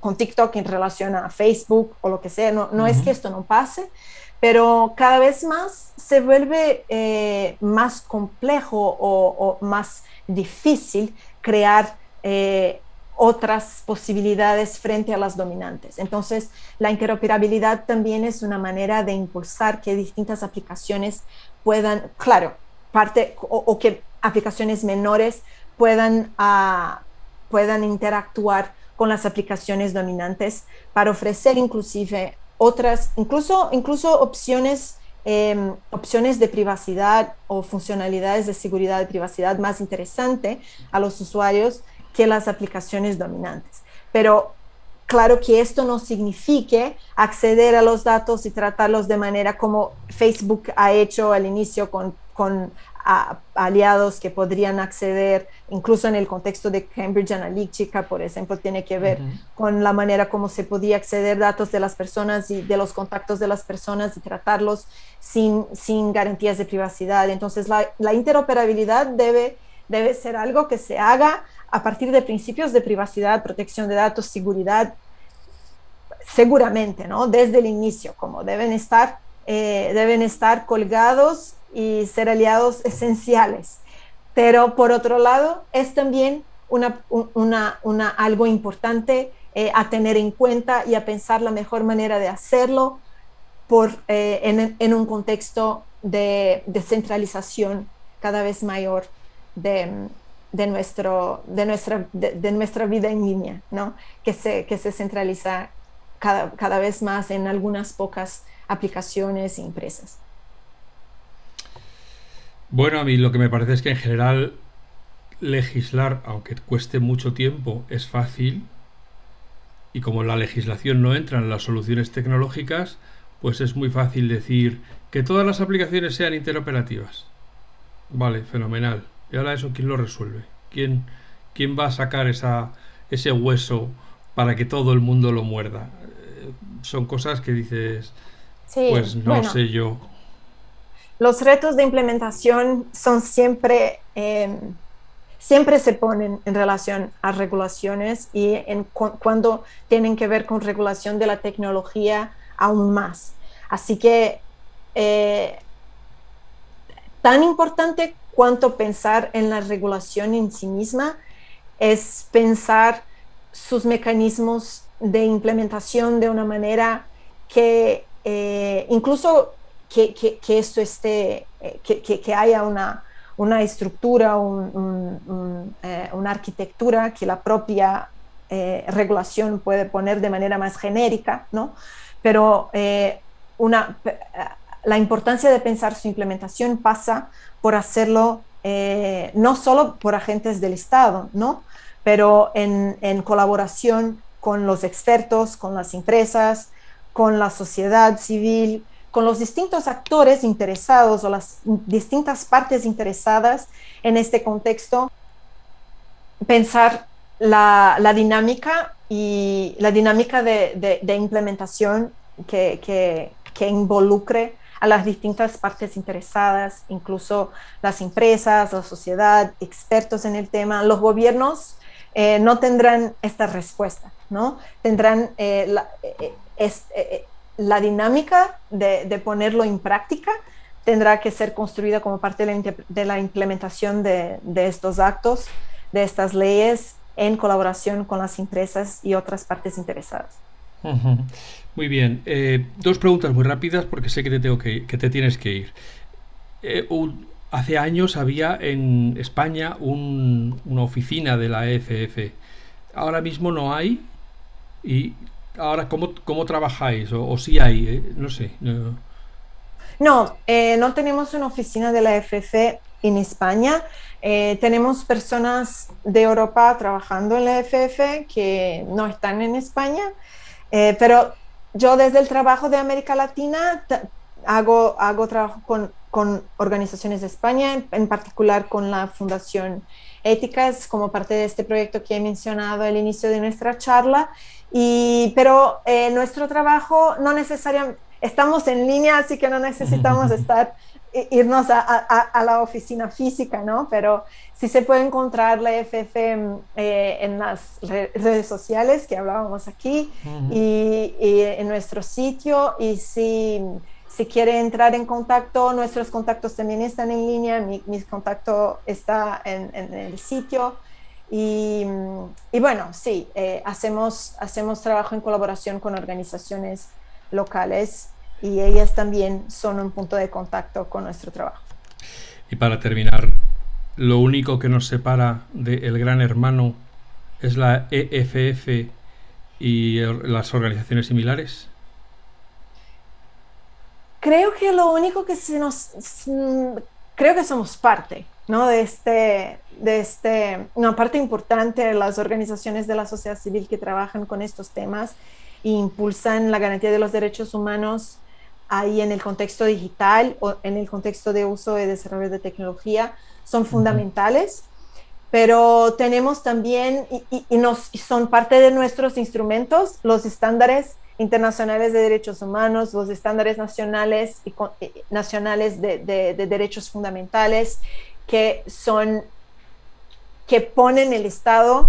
con TikTok en relación a Facebook o lo que sea, no, no es que esto no pase, pero cada vez más se vuelve eh, más complejo o, más difícil crear eh, otras posibilidades frente a las dominantes. Entonces, la interoperabilidad también es una manera de impulsar que distintas aplicaciones puedan, claro, parte o, que aplicaciones menores puedan, ah, puedan interactuar con las aplicaciones dominantes para ofrecer inclusive otras, incluso, incluso opciones, em, opciones de privacidad o funcionalidades de seguridad y privacidad más interesante a los usuarios que las aplicaciones dominantes. Pero claro que esto no signifique acceder a los datos y tratarlos de manera como Facebook ha hecho al inicio con aliados que podrían acceder, incluso en el contexto de Cambridge Analytica, por ejemplo, tiene que ver con la manera como se podía acceder datos de las personas y de los contactos de las personas y tratarlos sin, sin garantías de privacidad. Entonces, la, la interoperabilidad debe, debe ser algo que se haga a partir de principios de privacidad, protección de datos, seguridad, seguramente, ¿no? Desde el inicio, como deben estar, eh, deben estar colgados y ser aliados esenciales. Pero por otro lado, es también una, una, una algo importante eh, a tener en cuenta y a pensar la mejor manera de hacerlo por, eh, en, en, un contexto de descentralización cada vez mayor de, de, nuestro, de, nuestra, de, nuestra vida en línea, ¿no? que, se, que se centraliza cada, cada vez más en algunas pocas aplicaciones e empresas. Bueno, a mí lo que me parece es que en general legislar, aunque cueste mucho tiempo, es fácil. Y como la legislación no entra en las soluciones tecnológicas, pues es muy fácil decir que todas las aplicaciones sean interoperativas. Vale, fenomenal. ¿Y ahora eso quién lo resuelve? ¿Quién, quién va a sacar esa, ese hueso para que todo el mundo lo muerda? Eh, son cosas que dices, pues no sé yo. Los retos de implementación son siempre, em, siempre se ponen en relación a regulaciones y en cuando tienen que ver con regulación de la tecnología aún más. Así que eh, tan importante cuanto pensar en la regulación en sí misma es pensar sus mecanismos de implementación de una manera que eh, incluso que, que, esté, eh, que, haya una, una estructura, eh, una arquitectura que la propia eh, regulación puede poner de manera más genérica, ¿no? Pero una, la importancia de pensar su implementación pasa por hacerlo no solo por agentes del Estado, ¿no? Pero en, en colaboración con los expertos, con las empresas, con la sociedad civil, con los distintos actores interesados o las distintas partes interesadas en este contexto, pensar la, dinámica y la dinámica de, implementación que, involucre a las distintas partes interesadas, incluso las empresas, la sociedad, expertos en el tema, los gobiernos eh, no tendrán esta respuesta, ¿no? Tendrán eh, la, eh, la dinámica de, ponerlo en práctica tendrá que ser construida como parte de la, implementación de, estos actos, de estas leyes, en colaboración con las empresas y otras partes interesadas. Muy bien. Eh, dos preguntas muy rápidas porque sé que te, tengo que, te tienes que ir. Eh, hace años había en España una oficina de la EFF. Ahora mismo no hay. Y ahora, ¿cómo, cómo trabajáis? O, si hay, eh, no sé. No, eh, no tenemos una oficina de la FF en España. Eh, tenemos personas de Europa trabajando en la FF que no están en España, pero yo desde el trabajo de América Latina hago, hago trabajo con, con organizaciones de España, en, particular con la Fundación Éticas, como parte de este proyecto que he mencionado al inicio de nuestra charla. Y, pero eh, nuestro trabajo no necesariamente, estamos en línea, así que no necesitamos estar irnos a, a, la oficina física, ¿no? Pero sí se puede encontrar la FF eh, en las redes sociales que hablábamos aquí y, en nuestro sitio. Y si, si quiere entrar en contacto, nuestros contactos también están en línea, mi, mi contacto está en, en el sitio. Y, y, bueno, sí, eh, hacemos, hacemos trabajo en colaboración con organizaciones locales y ellas también son un punto de contacto con nuestro trabajo. Y para terminar, lo único que nos separa del gran hermano es la EFF y las organizaciones similares. Creo que lo único que se nos... Creo que somos parte, ¿no? De este, de este, una parte importante de las organizaciones de la sociedad civil que trabajan con estos temas e impulsan la garantía de los derechos humanos ahí en el contexto digital o en el contexto de uso y desarrollo de tecnología son fundamentales, pero tenemos también, y, nos, son parte de nuestros instrumentos, los estándares internacionales de derechos humanos, los estándares nacionales, y, nacionales de, de, derechos fundamentales, que son, que ponen el Estado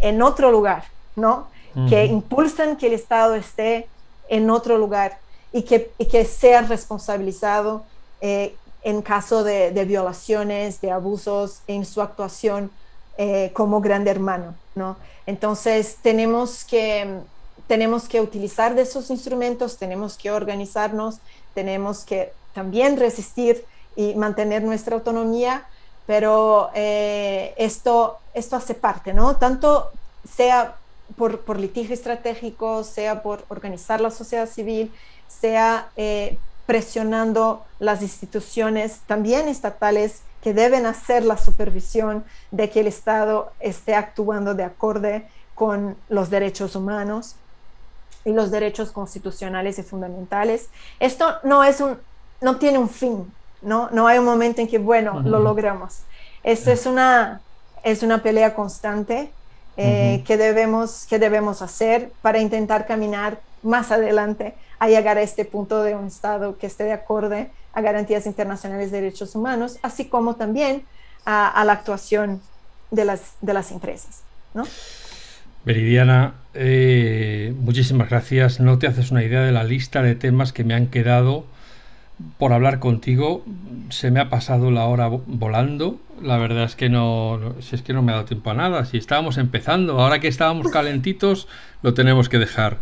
en otro lugar, ¿no? Que impulsan que el Estado esté en otro lugar y que, que sea responsabilizado eh, en caso de, violaciones, de abusos en su actuación eh, como gran hermano, ¿no? Entonces tenemos que, tenemos que utilizar de esos instrumentos, tenemos que organizarnos, tenemos que también resistir y mantener nuestra autonomía, pero eh, esto, esto hace parte, ¿no? Tanto sea por, por litigio estratégico, sea por organizar la sociedad civil, sea eh, presionando las instituciones también estatales que deben hacer la supervisión de que el Estado esté actuando de acorde con los derechos humanos y los derechos constitucionales y fundamentales. Esto no es un, no tiene un fin, no, no hay un momento en que bueno lo logramos. Esto es una es una pelea constante eh, que debemos que debemos hacer para intentar caminar más adelante a llegar a este punto de un Estado que esté de acuerdo a garantías internacionales de derechos humanos, así como también a, la actuación de las, de las empresas. ¿no? Veridiana, eh, muchísimas gracias. No te haces una idea de la lista de temas que me han quedado por hablar contigo. Se me ha pasado la hora volando. La verdad es que no, si es que no me ha dado tiempo a nada. Si estábamos empezando, ahora que estábamos calentitos, lo tenemos que dejar.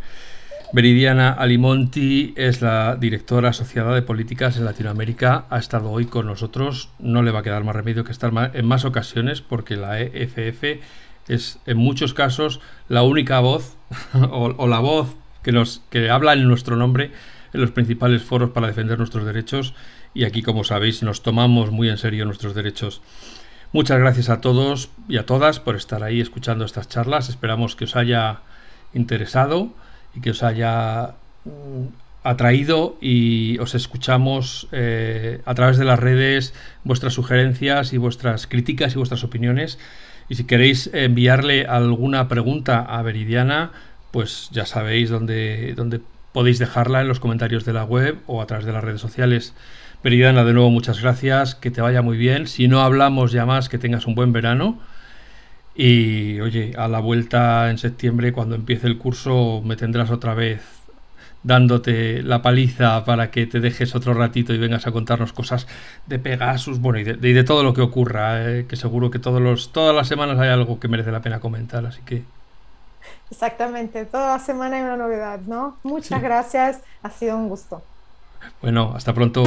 Veridiana Alimonti es la directora asociada de políticas en Latinoamérica. Ha estado hoy con nosotros. No le va a quedar más remedio que estar en más ocasiones porque la EFF es en muchos casos la única voz o, la voz que, nos, que habla en nuestro nombre en los principales foros para defender nuestros derechos y aquí como sabéis nos tomamos muy en serio nuestros derechos. Muchas gracias a todos y a todas por estar ahí escuchando estas charlas. Esperamos que os haya interesado y que os haya mm, atraído y os escuchamos eh, a través de las redes vuestras sugerencias y vuestras críticas y vuestras opiniones. Y si queréis enviarle alguna pregunta a Veridiana, pues ya sabéis dónde, dónde podéis dejarla en los comentarios de la web o a través de las redes sociales. Veridiana, de nuevo muchas gracias, que te vaya muy bien. Si no hablamos ya más, que tengas un buen verano y oye, a la vuelta en septiembre, cuando empiece el curso, me tendrás otra vez dándote la paliza para que te dejes otro ratito y vengas a contarnos cosas de Pegasus, bueno, y de, todo lo que ocurra, eh, que seguro que todos los, todas las semanas hay algo que merece la pena comentar, así que... Exactamente, toda la semana hay una novedad, ¿no? Muchas gracias, ha sido un gusto. Bueno, hasta pronto.